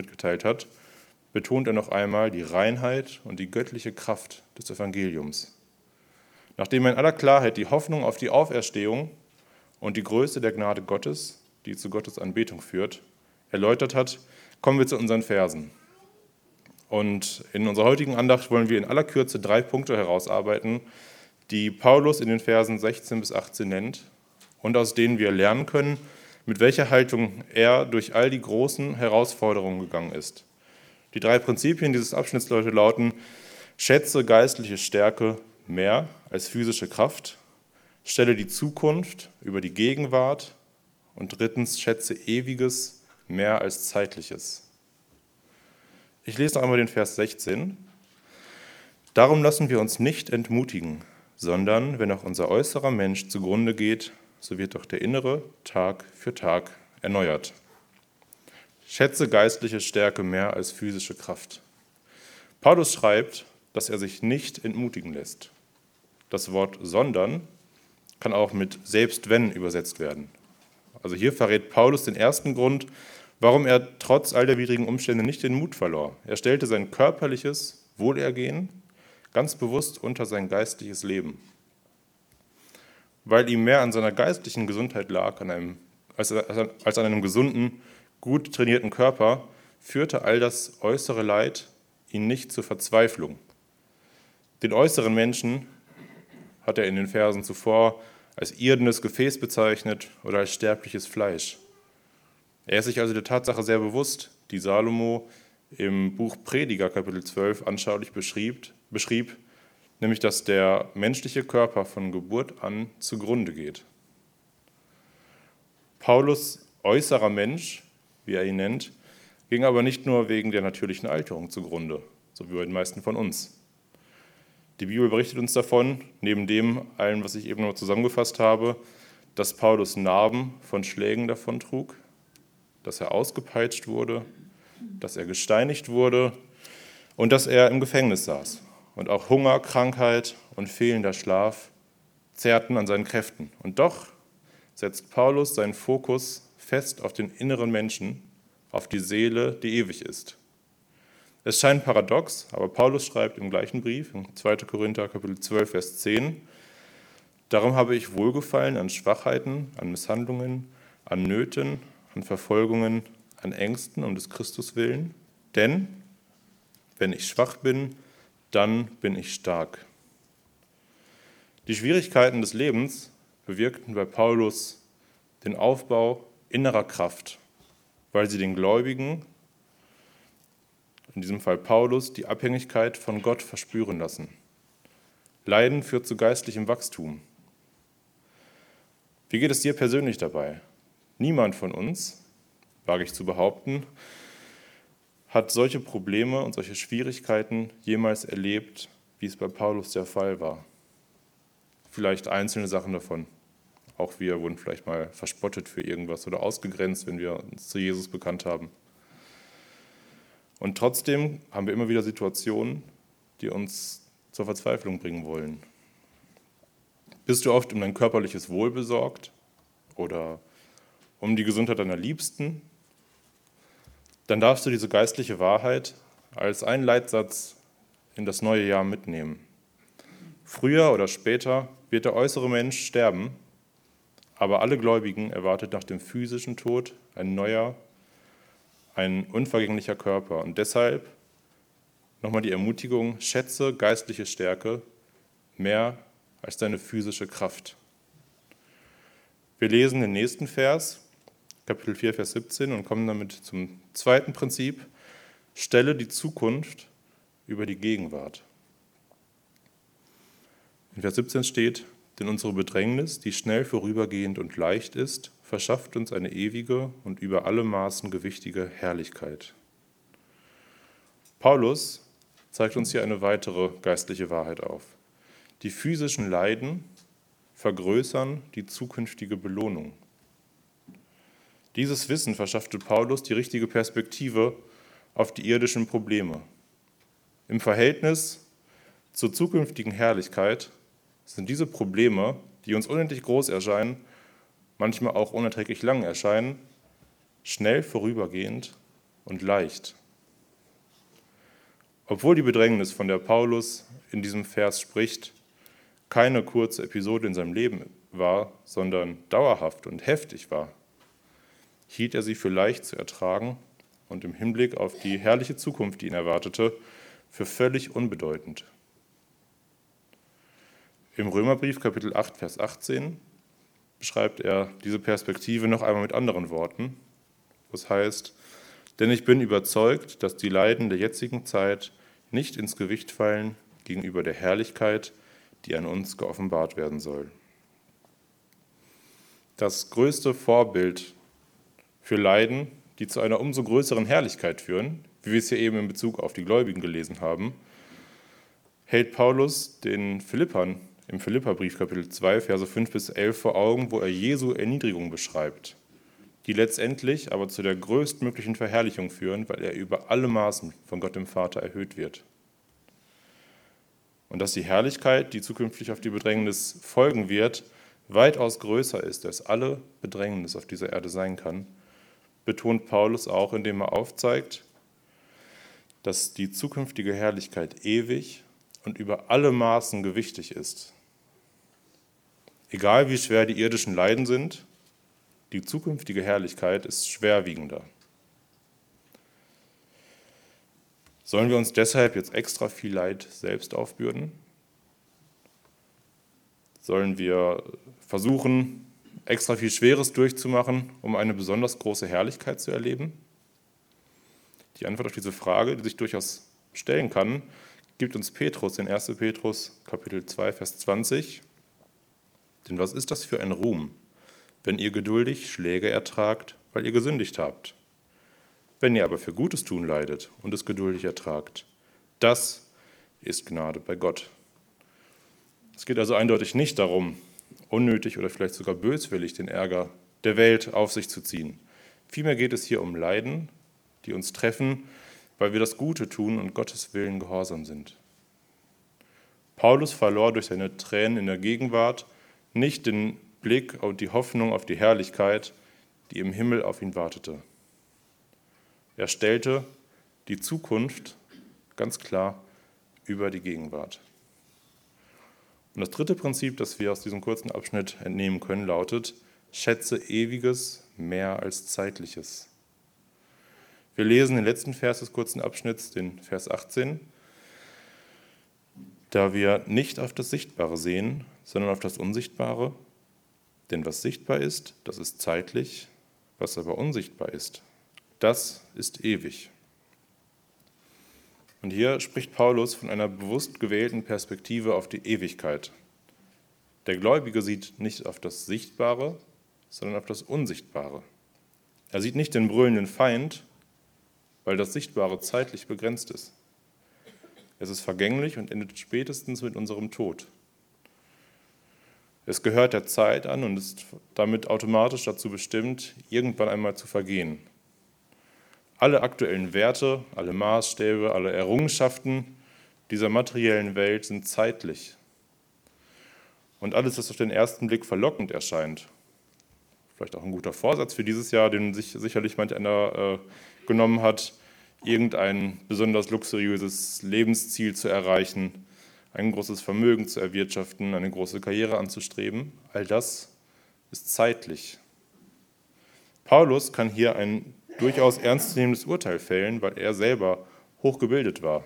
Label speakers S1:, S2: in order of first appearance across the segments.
S1: mitgeteilt hat, betont er noch einmal die Reinheit und die göttliche Kraft des Evangeliums. Nachdem er in aller Klarheit die Hoffnung auf die Auferstehung und die Größe der Gnade Gottes, die zu Gottes Anbetung führt, erläutert hat, kommen wir zu unseren Versen. Und in unserer heutigen Andacht wollen wir in aller Kürze drei Punkte herausarbeiten, die Paulus in den Versen 16 bis 18 nennt und aus denen wir lernen können, mit welcher Haltung er durch all die großen Herausforderungen gegangen ist. Die drei Prinzipien dieses Abschnitts Leute, lauten, schätze geistliche Stärke mehr als physische Kraft, stelle die Zukunft über die Gegenwart und drittens schätze ewiges mehr als zeitliches. Ich lese noch einmal den Vers 16. Darum lassen wir uns nicht entmutigen, sondern wenn auch unser äußerer Mensch zugrunde geht, so wird doch der innere Tag für Tag erneuert. Schätze geistliche Stärke mehr als physische Kraft. Paulus schreibt, dass er sich nicht entmutigen lässt. Das Wort sondern kann auch mit selbst wenn übersetzt werden. Also hier verrät Paulus den ersten Grund, warum er trotz all der widrigen Umstände nicht den Mut verlor. Er stellte sein körperliches Wohlergehen ganz bewusst unter sein geistliches Leben. Weil ihm mehr an seiner geistlichen Gesundheit lag an einem, als, als an einem gesunden, gut trainierten Körper, führte all das äußere Leid ihn nicht zur Verzweiflung. Den äußeren Menschen hat er in den Versen zuvor als irdenes Gefäß bezeichnet oder als sterbliches Fleisch. Er ist sich also der Tatsache sehr bewusst, die Salomo im Buch Prediger Kapitel 12 anschaulich beschrieb, beschrieb, nämlich dass der menschliche Körper von Geburt an zugrunde geht. Paulus äußerer Mensch, wie er ihn nennt, ging aber nicht nur wegen der natürlichen Alterung zugrunde, so wie bei den meisten von uns. Die Bibel berichtet uns davon, neben dem allen, was ich eben noch zusammengefasst habe, dass Paulus Narben von Schlägen davon trug, dass er ausgepeitscht wurde, dass er gesteinigt wurde und dass er im Gefängnis saß. Und auch Hunger, Krankheit und fehlender Schlaf zerrten an seinen Kräften. Und doch setzt Paulus seinen Fokus fest auf den inneren Menschen, auf die Seele, die ewig ist. Es scheint paradox, aber Paulus schreibt im gleichen Brief, in 2. Korinther Kapitel 12, Vers 10, Darum habe ich Wohlgefallen an Schwachheiten, an Misshandlungen, an Nöten, an Verfolgungen, an Ängsten um des Christus willen, denn wenn ich schwach bin, dann bin ich stark. Die Schwierigkeiten des Lebens bewirkten bei Paulus den Aufbau innerer Kraft, weil sie den Gläubigen in diesem Fall Paulus, die Abhängigkeit von Gott verspüren lassen. Leiden führt zu geistlichem Wachstum. Wie geht es dir persönlich dabei? Niemand von uns, wage ich zu behaupten, hat solche Probleme und solche Schwierigkeiten jemals erlebt, wie es bei Paulus der Fall war. Vielleicht einzelne Sachen davon. Auch wir wurden vielleicht mal verspottet für irgendwas oder ausgegrenzt, wenn wir uns zu Jesus bekannt haben. Und trotzdem haben wir immer wieder Situationen, die uns zur Verzweiflung bringen wollen. Bist du oft um dein körperliches Wohl besorgt oder um die Gesundheit deiner Liebsten? Dann darfst du diese geistliche Wahrheit als einen Leitsatz in das neue Jahr mitnehmen. Früher oder später wird der äußere Mensch sterben, aber alle Gläubigen erwartet nach dem physischen Tod ein neuer, ein unvergänglicher Körper. Und deshalb nochmal die Ermutigung, schätze geistliche Stärke mehr als deine physische Kraft. Wir lesen den nächsten Vers, Kapitel 4, Vers 17, und kommen damit zum zweiten Prinzip. Stelle die Zukunft über die Gegenwart. In Vers 17 steht, denn unsere Bedrängnis, die schnell vorübergehend und leicht ist, verschafft uns eine ewige und über alle Maßen gewichtige Herrlichkeit. Paulus zeigt uns hier eine weitere geistliche Wahrheit auf. Die physischen Leiden vergrößern die zukünftige Belohnung. Dieses Wissen verschaffte Paulus die richtige Perspektive auf die irdischen Probleme. Im Verhältnis zur zukünftigen Herrlichkeit sind diese Probleme, die uns unendlich groß erscheinen, manchmal auch unerträglich lang erscheinen, schnell vorübergehend und leicht. Obwohl die Bedrängnis, von der Paulus in diesem Vers spricht, keine kurze Episode in seinem Leben war, sondern dauerhaft und heftig war, hielt er sie für leicht zu ertragen und im Hinblick auf die herrliche Zukunft, die ihn erwartete, für völlig unbedeutend. Im Römerbrief Kapitel 8, Vers 18 beschreibt er diese Perspektive noch einmal mit anderen Worten, wo es heißt, denn ich bin überzeugt, dass die Leiden der jetzigen Zeit nicht ins Gewicht fallen gegenüber der Herrlichkeit, die an uns geoffenbart werden soll. Das größte Vorbild für Leiden, die zu einer umso größeren Herrlichkeit führen, wie wir es hier eben in Bezug auf die Gläubigen gelesen haben, hält Paulus den Philippern im Philipperbrief Kapitel 2, Verse 5 bis 11 vor Augen, wo er Jesu Erniedrigung beschreibt, die letztendlich aber zu der größtmöglichen Verherrlichung führen, weil er über alle Maßen von Gott dem Vater erhöht wird. Und dass die Herrlichkeit, die zukünftig auf die Bedrängnis folgen wird, weitaus größer ist, als alle Bedrängnis auf dieser Erde sein kann, betont Paulus auch, indem er aufzeigt, dass die zukünftige Herrlichkeit ewig und über alle Maßen gewichtig ist. Egal wie schwer die irdischen Leiden sind, die zukünftige Herrlichkeit ist schwerwiegender. Sollen wir uns deshalb jetzt extra viel Leid selbst aufbürden? Sollen wir versuchen, extra viel Schweres durchzumachen, um eine besonders große Herrlichkeit zu erleben? Die Antwort auf diese Frage, die sich durchaus stellen kann, gibt uns Petrus in 1. Petrus Kapitel 2, Vers 20. Denn was ist das für ein Ruhm, wenn ihr geduldig Schläge ertragt, weil ihr gesündigt habt? Wenn ihr aber für Gutes tun leidet und es geduldig ertragt, das ist Gnade bei Gott. Es geht also eindeutig nicht darum, unnötig oder vielleicht sogar böswillig den Ärger der Welt auf sich zu ziehen. Vielmehr geht es hier um Leiden, die uns treffen, weil wir das Gute tun und Gottes Willen gehorsam sind. Paulus verlor durch seine Tränen in der Gegenwart nicht den Blick und die Hoffnung auf die Herrlichkeit, die im Himmel auf ihn wartete. Er stellte die Zukunft ganz klar über die Gegenwart. Und das dritte Prinzip, das wir aus diesem kurzen Abschnitt entnehmen können, lautet, schätze ewiges mehr als zeitliches. Wir lesen den letzten Vers des kurzen Abschnitts, den Vers 18, da wir nicht auf das Sichtbare sehen, sondern auf das Unsichtbare. Denn was sichtbar ist, das ist zeitlich, was aber unsichtbar ist, das ist ewig. Und hier spricht Paulus von einer bewusst gewählten Perspektive auf die Ewigkeit. Der Gläubige sieht nicht auf das Sichtbare, sondern auf das Unsichtbare. Er sieht nicht den brüllenden Feind, weil das Sichtbare zeitlich begrenzt ist. Es ist vergänglich und endet spätestens mit unserem Tod. Es gehört der Zeit an und ist damit automatisch dazu bestimmt, irgendwann einmal zu vergehen. Alle aktuellen Werte, alle Maßstäbe, alle Errungenschaften dieser materiellen Welt sind zeitlich. Und alles, was auf den ersten Blick verlockend erscheint, vielleicht auch ein guter Vorsatz für dieses Jahr, den sich sicherlich manch einer äh, genommen hat, irgendein besonders luxuriöses Lebensziel zu erreichen, ein großes Vermögen zu erwirtschaften, eine große Karriere anzustreben, all das ist zeitlich. Paulus kann hier ein durchaus ernstzunehmendes Urteil fällen, weil er selber hochgebildet war.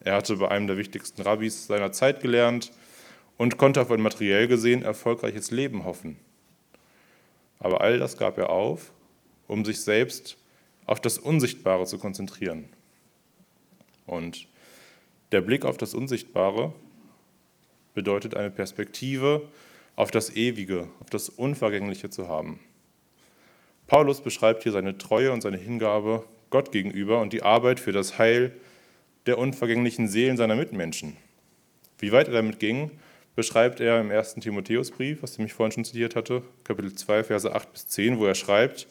S1: Er hatte bei einem der wichtigsten Rabbis seiner Zeit gelernt und konnte auf ein materiell gesehen erfolgreiches Leben hoffen. Aber all das gab er auf, um sich selbst auf das Unsichtbare zu konzentrieren. Und der Blick auf das Unsichtbare bedeutet eine Perspektive auf das Ewige, auf das Unvergängliche zu haben. Paulus beschreibt hier seine Treue und seine Hingabe Gott gegenüber und die Arbeit für das Heil der unvergänglichen Seelen seiner Mitmenschen. Wie weit er damit ging, beschreibt er im ersten Timotheusbrief, was ich mich vorhin schon zitiert hatte, Kapitel 2, Verse 8 bis 10, wo er schreibt,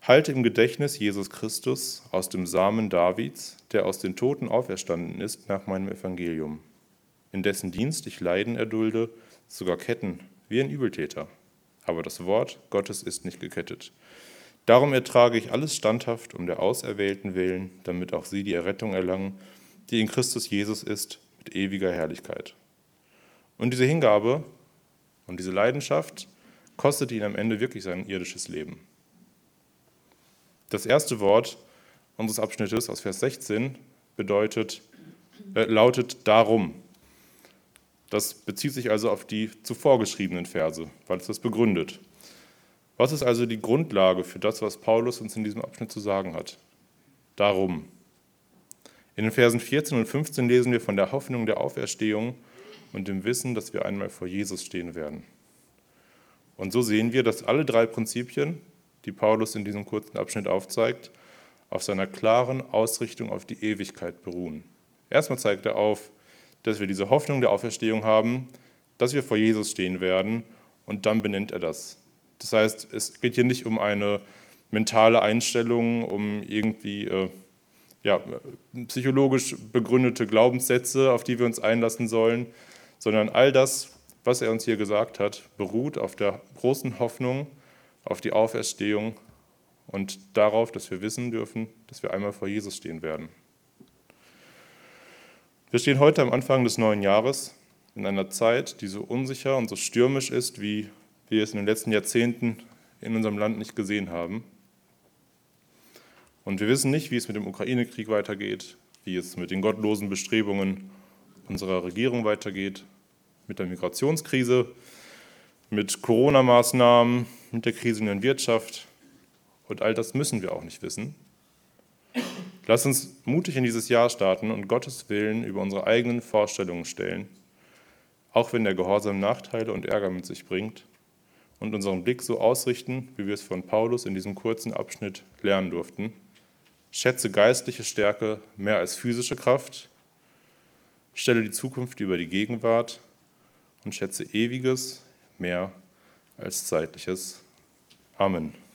S1: Halte im Gedächtnis Jesus Christus aus dem Samen Davids, der aus den Toten auferstanden ist nach meinem Evangelium, in dessen Dienst ich Leiden erdulde, sogar Ketten, wie ein Übeltäter aber das Wort Gottes ist nicht gekettet. Darum ertrage ich alles standhaft um der Auserwählten willen, damit auch sie die Errettung erlangen, die in Christus Jesus ist, mit ewiger Herrlichkeit. Und diese Hingabe und diese Leidenschaft kostet ihn am Ende wirklich sein irdisches Leben. Das erste Wort unseres Abschnittes aus Vers 16 bedeutet, äh, lautet darum. Das bezieht sich also auf die zuvor geschriebenen Verse, weil es das begründet. Was ist also die Grundlage für das, was Paulus uns in diesem Abschnitt zu sagen hat? Darum. In den Versen 14 und 15 lesen wir von der Hoffnung der Auferstehung und dem Wissen, dass wir einmal vor Jesus stehen werden. Und so sehen wir, dass alle drei Prinzipien, die Paulus in diesem kurzen Abschnitt aufzeigt, auf seiner klaren Ausrichtung auf die Ewigkeit beruhen. Erstmal zeigt er auf, dass wir diese Hoffnung der Auferstehung haben, dass wir vor Jesus stehen werden und dann benennt er das. Das heißt, es geht hier nicht um eine mentale Einstellung, um irgendwie äh, ja, psychologisch begründete Glaubenssätze, auf die wir uns einlassen sollen, sondern all das, was er uns hier gesagt hat, beruht auf der großen Hoffnung, auf die Auferstehung und darauf, dass wir wissen dürfen, dass wir einmal vor Jesus stehen werden. Wir stehen heute am Anfang des neuen Jahres in einer Zeit, die so unsicher und so stürmisch ist wie wir es in den letzten Jahrzehnten in unserem Land nicht gesehen haben. Und wir wissen nicht, wie es mit dem Ukraine-Krieg weitergeht, wie es mit den gottlosen Bestrebungen unserer Regierung weitergeht, mit der Migrationskrise, mit Corona-Maßnahmen, mit der Krise in der Wirtschaft. Und all das müssen wir auch nicht wissen. Lass uns mutig in dieses Jahr starten und Gottes Willen über unsere eigenen Vorstellungen stellen, auch wenn der Gehorsam Nachteile und Ärger mit sich bringt und unseren Blick so ausrichten, wie wir es von Paulus in diesem kurzen Abschnitt lernen durften. Schätze geistliche Stärke mehr als physische Kraft, stelle die Zukunft über die Gegenwart und schätze ewiges mehr als zeitliches. Amen.